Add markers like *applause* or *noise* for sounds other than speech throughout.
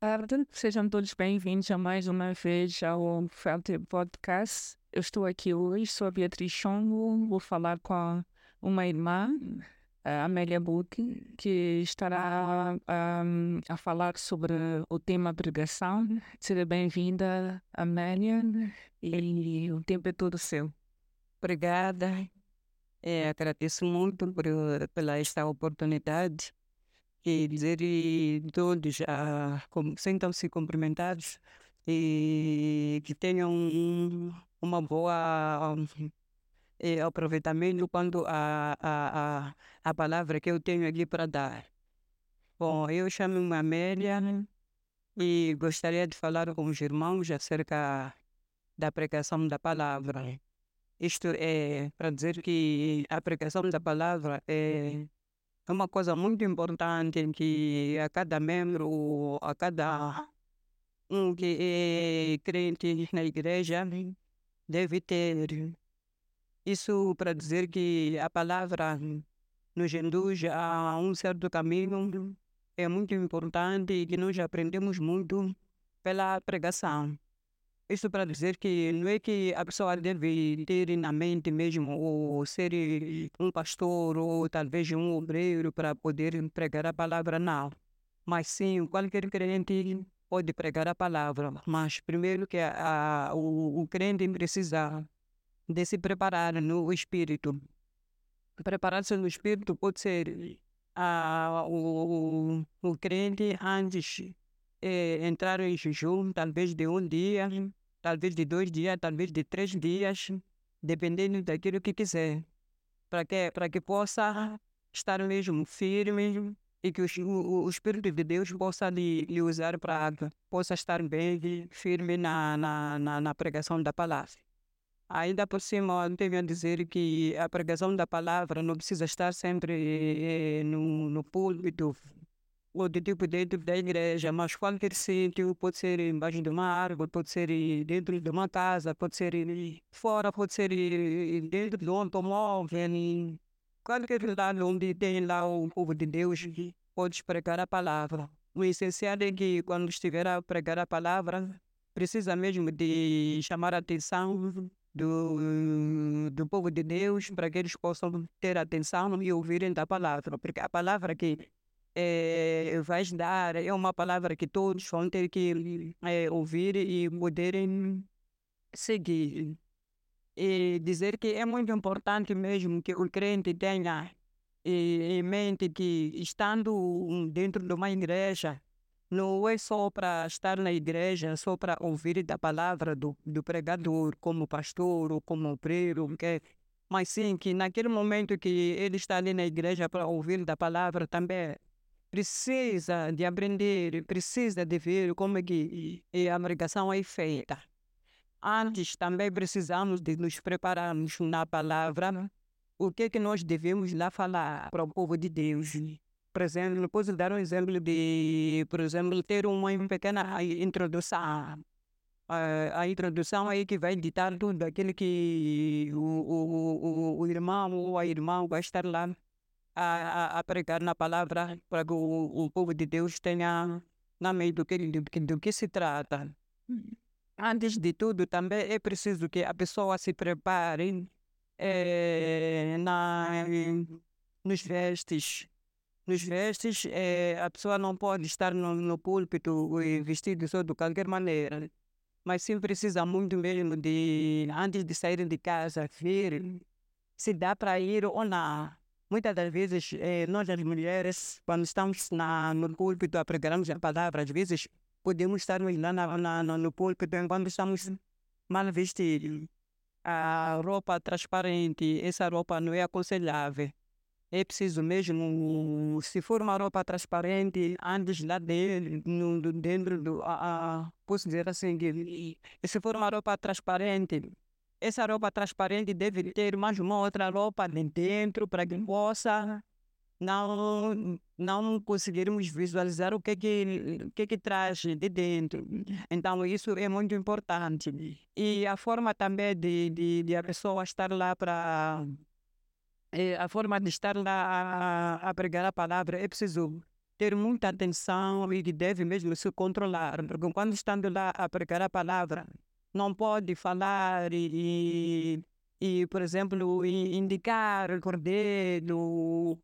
tarde, sejam todos bem-vindos a mais uma vez ao Felt Podcast. Eu estou aqui hoje, sou a Beatriz Chongo, vou falar com uma irmã, a Amélia Buque, que estará a falar sobre o tema pregação. Seja bem-vinda, Amélia, e o tempo é todo seu. Obrigada, é, agradeço muito por, pela esta oportunidade e dizer a todos ah, sintam-se cumprimentados e que tenham um, uma boa um, aproveitamento quando a, a, a, a palavra que eu tenho aqui para dar. Bom, eu chamo-me Amélia e gostaria de falar com os irmãos acerca da pregação da palavra. Isto é para dizer que a pregação da palavra é é uma coisa muito importante que a cada membro, a cada um que é crente na igreja deve ter. Isso para dizer que a palavra nos induz a um certo caminho é muito importante e que nós aprendemos muito pela pregação. Isso para dizer que não é que a pessoa deve ter na mente mesmo ou ser um pastor ou talvez um obreiro para poder pregar a palavra, não. Mas sim, qualquer crente pode pregar a palavra, mas primeiro que a, a, o, o crente precisa de se preparar no espírito. Preparar-se no espírito pode ser a, o, o, o crente antes é, entrar em jejum, talvez de um dia, talvez de dois dias, talvez de três dias, dependendo daquilo que quiser, para que, que possa estar mesmo firme e que o, o, Espírito de Deus possa lhe, lhe usar para possa estar bem firme na, na, na, na pregação da palavra. Ainda por cima, eu tenho a dizer que a pregação da palavra não precisa estar sempre eh, no, no púlpito, de tipo dentro da igreja, mas qualquer sítio, pode ser embaixo de uma árvore, pode ser dentro de uma casa, pode ser fora, pode ser dentro de um automóvel, qualquer lugar onde tem lá o povo de Deus, pode pregar a palavra. O essencial é que quando estiver a pregar a palavra, precisa mesmo de chamar a atenção do, do povo de Deus para que eles possam ter atenção e ouvirem da palavra, porque a palavra que é, vais dar é uma palavra que todos vão ter que é, ouvir e poderem seguir. E dizer que é muito importante mesmo que o crente tenha em mente que estando dentro de uma igreja, não é só para estar na igreja, só para ouvir da palavra do, do pregador, como pastor ou como obreiro, que, mas sim que naquele momento que ele está ali na igreja para ouvir da palavra também precisa de aprender, precisa de ver como é que a pregação é feita. Antes também precisamos de nos prepararmos na palavra, o que é que nós devemos lá falar para o povo de Deus. Por exemplo, posso dar um exemplo de, por exemplo, ter uma pequena introdução. A, a introdução aí que vai ditar tudo aquilo que o, o, o, o irmão ou a irmã vai estar lá a, a, pregar na palavra para que o, o povo de Deus tenha na mente do que, do, do que se trata. Antes de tudo, também é preciso que a pessoa se prepare é, na, nos vestes. Nos vestes, é, a pessoa não pode estar no, no púlpito vestido só de qualquer maneira, mas sim precisa muito mesmo de, antes de sair de casa, ver se dá para ir ou não Muitas das vezes, eh, nós as mulheres, quando estamos na, no púlpito a pregarmos a palavra, às vezes podemos estar lá na, na, no púlpito enquanto estamos mal vestidos. A roupa transparente, essa roupa não é aconselhável. É preciso mesmo, se for uma roupa transparente, antes lá dentro, dentro do. A, posso dizer assim, que, se for uma roupa transparente, essa roupa transparente deve ter mais uma outra roupa de dentro para que possa não não conseguirmos visualizar o que que o que que traz de dentro. Então isso é muito importante e a forma também de de, de a pessoa estar lá para a forma de estar lá a, a pregar a palavra é preciso ter muita atenção e deve mesmo se controlar, porque quando estando lá a pregar a palavra, não pode falar e, e por exemplo, indicar o dedo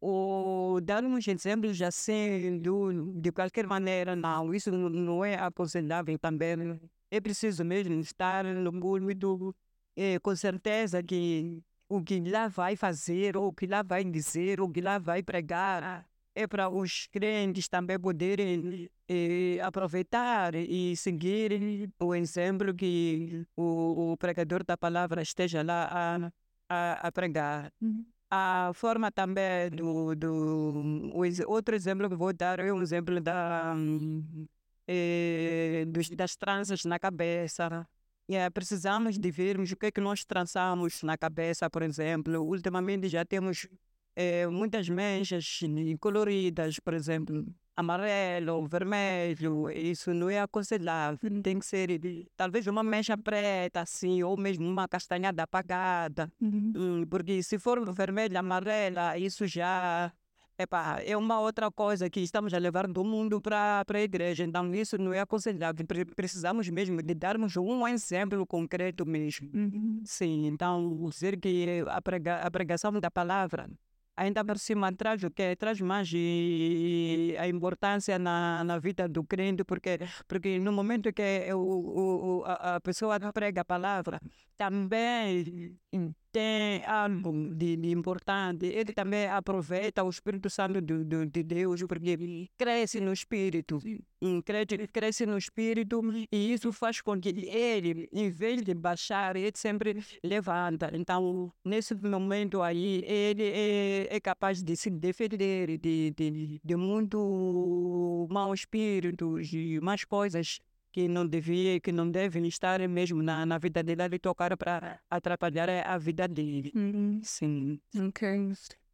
ou dar uns exemplos assim, do, de qualquer maneira, não, isso não é aconselhável também. É preciso mesmo estar no púlpito é, com certeza que o que lá vai fazer, ou o que lá vai dizer, ou o que lá vai pregar, é para os crentes também poderem eh, aproveitar e seguir o exemplo que o, o, pregador da palavra esteja lá a, a, a pregar. Uhum. A forma também do, do outro exemplo que vou dar é um exemplo da, eh, dos, das tranças na cabeça. Yeah, precisamos de vermos o que é que nós trançamos na cabeça, por exemplo. Ultimamente já temos é, muitas manchas coloridas, por exemplo, amarelo, vermelho, isso não é aconselhável. Tem que ser talvez uma mancha preta, assim, ou mesmo uma castanhada apagada. Uhum. Hum, porque se for vermelha, amarela, isso já é uma outra coisa que estamos a levar do mundo para a igreja. Então, isso não é aconselhável. Precisamos mesmo de darmos um exemplo concreto mesmo. Uhum. Sim, então, dizer que a, prega, a pregação da palavra ainda por cima traz o que traz mais a importância na, na vida do crente porque porque no momento que o, o, a, a pessoa prega a palavra também tem algo de, de, importante. Ele também aproveita o Espírito Santo de, de, de Deus, porque ele cresce no Espírito. Cresce, cresce no Espírito e isso faz com que ele, em vez de baixar, ele sempre levanta. Então, nesse momento aí, ele é, é capaz de se defender de, de, de muito mau espírito, de mais coisas que não devia, que não devem estar mesmo na, na vida dele ali tocar para atrapalhar a vida dele. Uhum. Sim. Ok.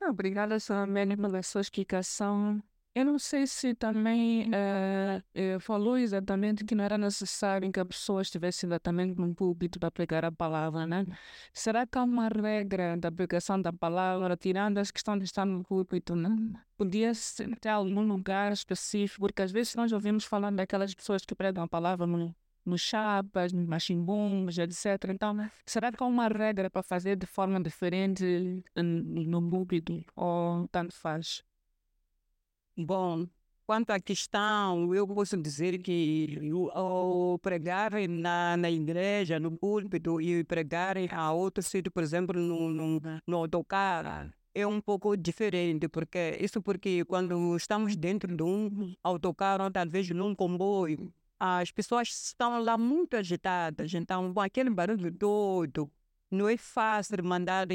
Obrigada, Samene, pela sua explicação. Eu não sei se também eh, eh, falou exatamente que não era necessário que a pessoa estivesse exatamente num púlpito para pregar a palavra, né? Será que há uma regra da pregação da palavra, tirando as questões de estar no púlpito, né? Podia ter algum lugar específico, porque às vezes nós ouvimos falando daquelas pessoas que pregam a palavra no, nos chapas, nos machimbons, etc. Então, será que há uma regra para fazer de forma diferente no púlpito ou tanto faz? Bom, quanto à questão, eu posso dizer que o, pregar na, na igreja, no púlpito, e pregar a outro sítio, por exemplo, no, no, no autocarro, é um pouco diferente, porque isso porque quando estamos dentro de um autocarro, talvez num comboio, as pessoas estão lá muito agitadas, então com aquele barulho todo, não é fácil mandar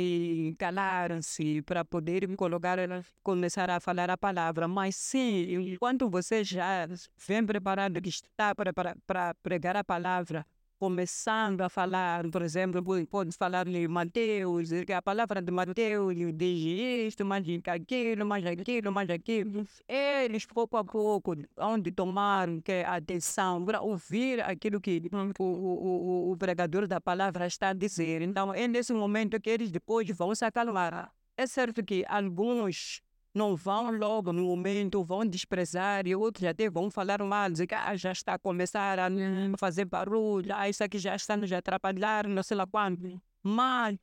calar-se para poder colocar, começar a falar a palavra, mas sim, enquanto você já vem preparado que está para pregar a palavra, começando a falar, por exemplo, pode falar de Mateus, a palavra de Mateus diz isto, mais aquilo, mais aquilo, mais aquilo. Eles, pouco a pouco, onde tomar que atenção para ouvir aquilo que o, o, o, o pregador da palavra está a dizer. Então, é nesse momento que eles depois vão se acalmar. É certo que alguns não vão logo no momento, vão desprezar e outros até vão falar mal, dizer que ah, já está a começar a fazer barulho, ah, isso aqui já está nos atrapalhar, não sei lá quando. Mas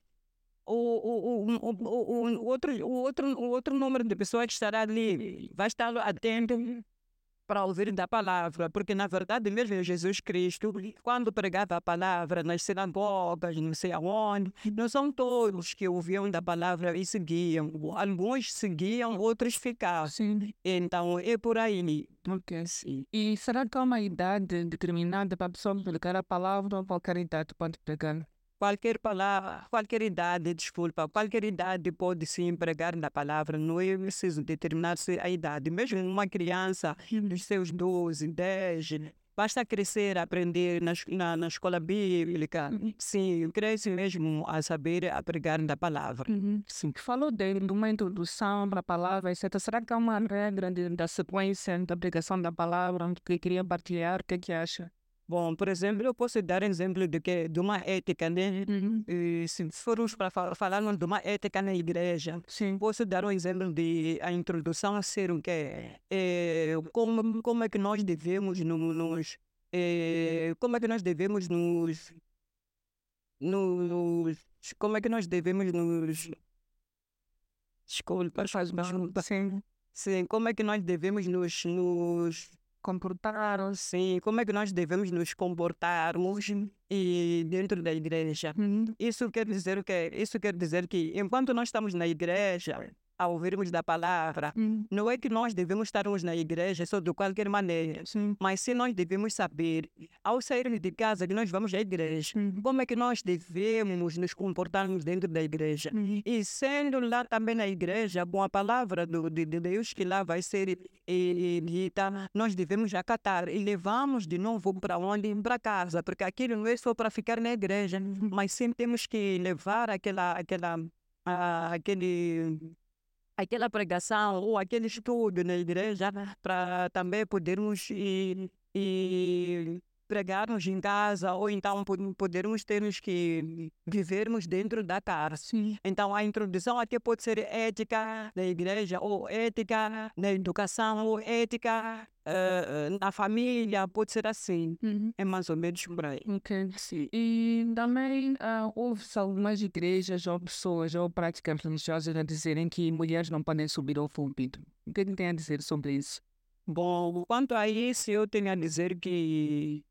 o, o, o, o, o, o, outro, o, outro, o outro número de pessoas que estará ali vai estar atento para ouvir da palavra, porque na verdade mesmo Jesus Cristo, quando pregava a palavra nas sinagogas, não sei aonde, não são todos que ouviam da palavra e seguiam. Alguns seguiam, outros ficavam. Sim. Então é por aí. Ok. Sim. E será que há uma idade determinada para a pessoa pregar a palavra ou qualquer idade pode pregar? Qualquer palavra, qualquer idade, desculpa, qualquer idade pode se empregar na palavra, não é preciso determinar-se a idade. Mesmo uma criança dos seus 12, 10, basta crescer, aprender na, na, na escola bíblica, uhum. sim, cresce mesmo a saber a pregar na palavra. Uhum. Sim. Falou de uma introdução para a palavra, etc. Será que há uma regra de, da sequência da pregação da palavra que queria partilhar? O que, é que acha? Bom, por exemplo, eu posso dar exemplo de que de uma ética, né? Uhum. E se formos para fa falar de uma ética na igreja, Sim. posso dar um exemplo de a introdução a ser o que é como como é que nós devemos no- nos eh, como é que nós devemos nos nos como é que nós devemos nos desculpa, faz desculpa. Sim. Sim, como é que nós devemos nos, nos Comportar. sim, como é que nós devemos nos comportarmos e dentro da igreja? Uhum. Isso quer dizer o quê? Isso quer dizer que enquanto nós estamos na igreja, a ouvirmos da palavra, Uhum. não é que nós devemos estarmos na igreja só de qualquer maneira, Sim. mas sim nós devemos saber, ao sairmos de casa, que nós vamos à igreja, Uhum. como é que nós devemos nos comportarmos dentro da igreja. Uhum. E sendo lá também na igreja, com a palavra do, de, de Deus que lá vai ser eh, dita, nós devemos acatar e levamos de novo para onde? Para casa, porque aquilo não é só para ficar na igreja, mas sempre temos que levar aquela, aquela, ah, aquele, aquela pregação ou aquele estudo na igreja para também podermos ir pregarmos em casa ou então pod- podermos termos que vivermos dentro da. Sim. Então, a introdução até pode ser ética na igreja, ou ética na educação, ou ética eh, na família, pode ser assim. Uhum. É mais ou menos por aí. Ok. E também ah, houve algumas igrejas ou pessoas ou práticas religiosas a dizerem que mulheres não podem subir ao púlpito. O que é que tem a dizer sobre isso? Bom, quanto a isso, eu tenho a dizer que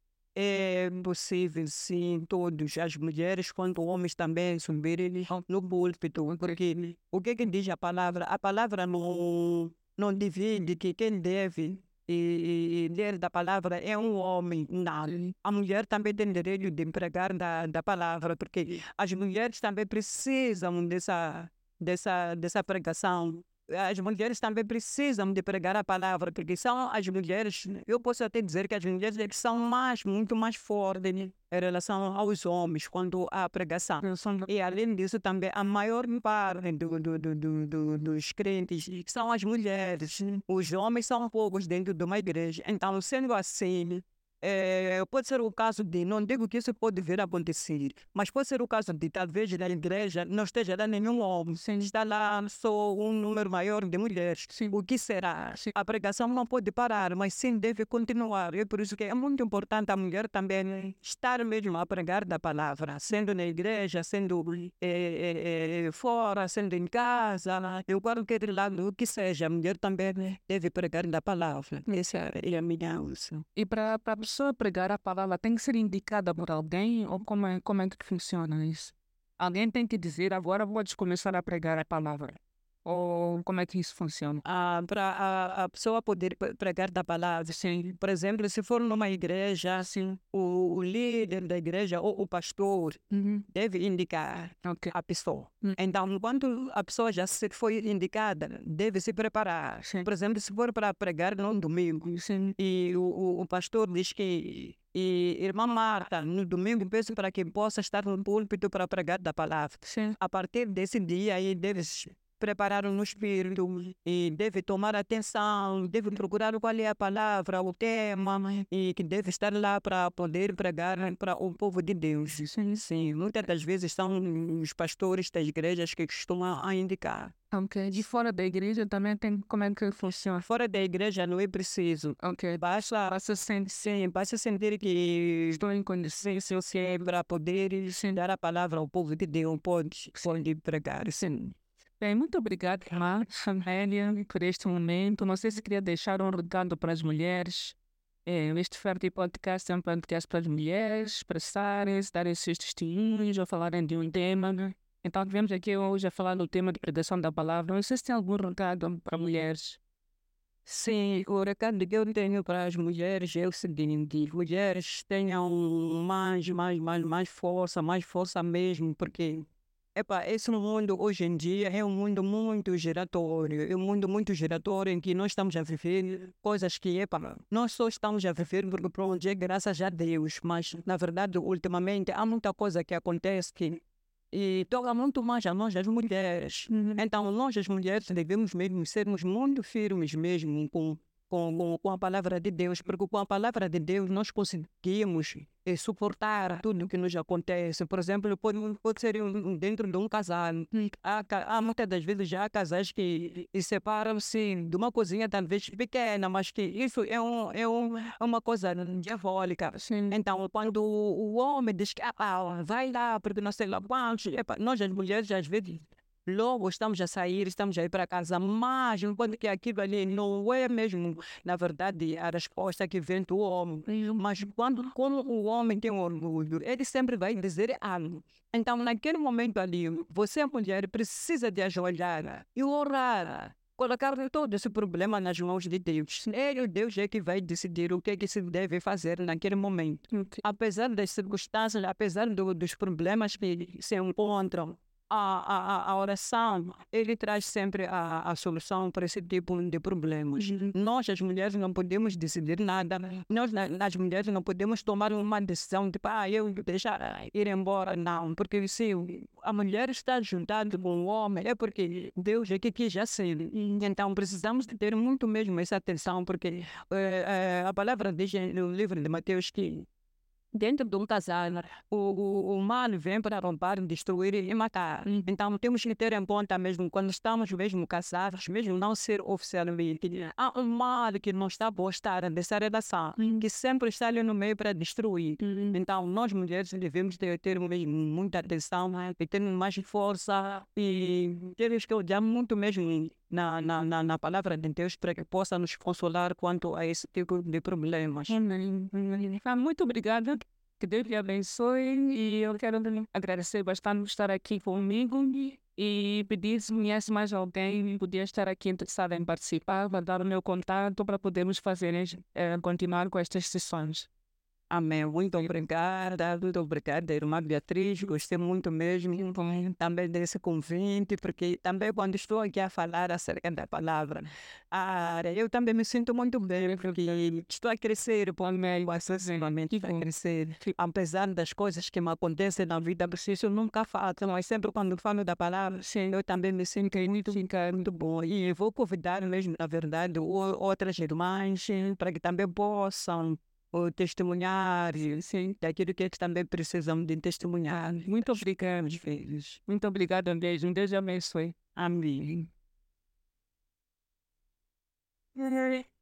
é possível, sim, todos, as mulheres quanto homens também, subirem no púlpito, porque o que, que diz a palavra? A palavra não, não divide que quem deve e, e ler da palavra é um homem, não. A mulher também tem direito de pregar da, da palavra, porque as mulheres também precisam dessa, dessa, dessa pregação. As mulheres também precisam de pregar a palavra, porque são as mulheres, eu posso até dizer que as mulheres são mais, muito mais fortes né, em relação aos homens quando há pregação. E além disso, também a maior parte do, do, do- dos crentes são as mulheres. Os homens são poucos dentro de uma igreja. Então, sendo assim, eh, pode ser o caso de, não digo que isso pode vir a acontecer, mas pode ser o caso de talvez na igreja não esteja lá nenhum homem, está lá só um número maior de mulheres. Sim. O que será? Sim. A pregação não pode parar, mas sim deve continuar. É por isso que é muito importante a mulher também estar mesmo a pregar da palavra, sendo na igreja, sendo eh, eh, fora, sendo em casa, em qualquer lado, o que seja, a mulher também deve pregar da palavra. Essa é a minha uso. E para pessoa pregar a palavra, tem que ser indicada por alguém? Ou como é, como é que funciona isso? Alguém tem que dizer, agora podes começar a pregar a palavra. Ou como é que isso funciona? Ah, para a, a pessoa poder pre- pregar da palavra. Sim. Por exemplo, se for numa igreja, assim, o, o líder da igreja ou o pastor Uhum. deve indicar Ok. a pessoa. Hum. Então, quando a pessoa já se foi indicada, deve se preparar. Sim. Por exemplo, se for para pregar num domingo Sim. e o, o, pastor diz que e, irmã Marta, no domingo peço para que possa estar no púlpito para pregar da palavra. Sim. A partir desse dia aí deve preparar no espírito e deve tomar atenção, deve procurar qual é a palavra, o tema e que deve estar lá para poder pregar para o povo de Deus. Sim. Sim, muitas das vezes são os pastores das igrejas que costumam a indicar. Ok. De fora da igreja também tem como é que funciona? Fora da igreja não é preciso. Ok. Basta, Passa sem sim, basta sentir que estou em condição. sim, sim, sim, para poder dar a palavra ao povo de Deus, pode, pode pregar. Sim. Bem, muito obrigada, *laughs* Amélia, por este momento. Não sei se queria deixar um recado para as mulheres. É, este Fértil Podcast é um podcast para as mulheres expressarem-se, darem seus testemunhos ou falarem de um tema. né? Então, viemos aqui hoje a falar do tema de pregação da palavra. Não sei se tem algum recado para mulheres. Sim, o recado que eu tenho para as mulheres é o seguinte: mulheres tenham mais, mais, mais, mais força, mais força mesmo, porque epa, esse mundo hoje em dia é um mundo muito giratório, é um mundo muito giratório em que nós estamos a viver coisas que, epa, nós só estamos a viver porque pronto, é graças a Deus, mas na verdade, ultimamente, há muita coisa que acontece que e toca muito mais a nós, as mulheres. Então, nós, as mulheres, devemos mesmo sermos muito firmes mesmo com com, com, a palavra de Deus, porque com a palavra de Deus nós conseguimos suportar tudo que nos acontece. Por exemplo, pode, pode ser um, dentro de um casal. Há, há muitas das vezes já há casais que separam-se de uma coisinha talvez pequena, mas que isso é, um, é, um, é uma coisa diabólica. Sim. Então, quando o homem diz que ah, vai lá, porque não sei lá quantos, nós as mulheres às vezes logo estamos a sair, estamos a ir para casa, mas enquanto que aquilo ali não é mesmo, na verdade, a resposta que vem do homem. Mas quando, quando o homem tem orgulho, ele sempre vai dizer algo. Então, naquele momento ali, você, mulher, precisa de ajoelhar e orar colocar todo esse problema nas mãos de Deus. Ele, Deus é que vai decidir o que, é que se deve fazer naquele momento. Apesar das circunstâncias, apesar do, dos problemas que se encontram, a, a, a oração, ele traz sempre a, a solução para esse tipo de problemas. Uhum. Nós, as mulheres, não podemos decidir nada. Nós, as mulheres, não podemos tomar uma decisão de, ah, eu deixar ir embora. Não, porque se a mulher está juntada com o homem, é porque Deus é que quis assim. Então, precisamos ter muito mesmo essa atenção, porque é, é, a palavra diz no livro de Mateus que dentro de um casal, o, o, o mal vem para roubar, destruir e matar. Uhum. Então temos que ter em conta mesmo, quando estamos mesmo casados, mesmo não ser oficialmente, há um mal que não está a gostar dessa relação, uhum. que sempre está ali no meio para destruir. Uhum. Então nós mulheres devemos ter, ter mesmo muita atenção né? e ter mais força e temos que olhar muito mesmo na, na, na, na, palavra de Deus para que possa nos consolar quanto a esse tipo de problemas. Muito obrigada. Que Deus lhe abençoe e eu quero agradecer bastante por estar aqui comigo e pedir se conhece mais alguém podia estar aqui interessado em participar, vai dar o meu contato para podermos fazer, eh, continuar com estas sessões. Amém. Muito obrigada, muito obrigada, irmã Beatriz. Gostei muito mesmo também desse convite, porque também quando estou aqui a falar acerca da palavra, ah, eu também me sinto muito bem, porque estou a crescer por meio, acessivamente a crescer. Apesar das coisas que me acontecem na vida, preciso nunca falar, mas sempre quando falo da palavra, sim, eu também me sinto muito, muito bom. E vou convidar mesmo, na verdade, outras irmãs para que também possam ou testemunhar, sim, daquilo que eles também precisam de testemunhar. Muito obrigado, filhos. Muito obrigado mesmo. Deus abençoe. Amém. *laughs*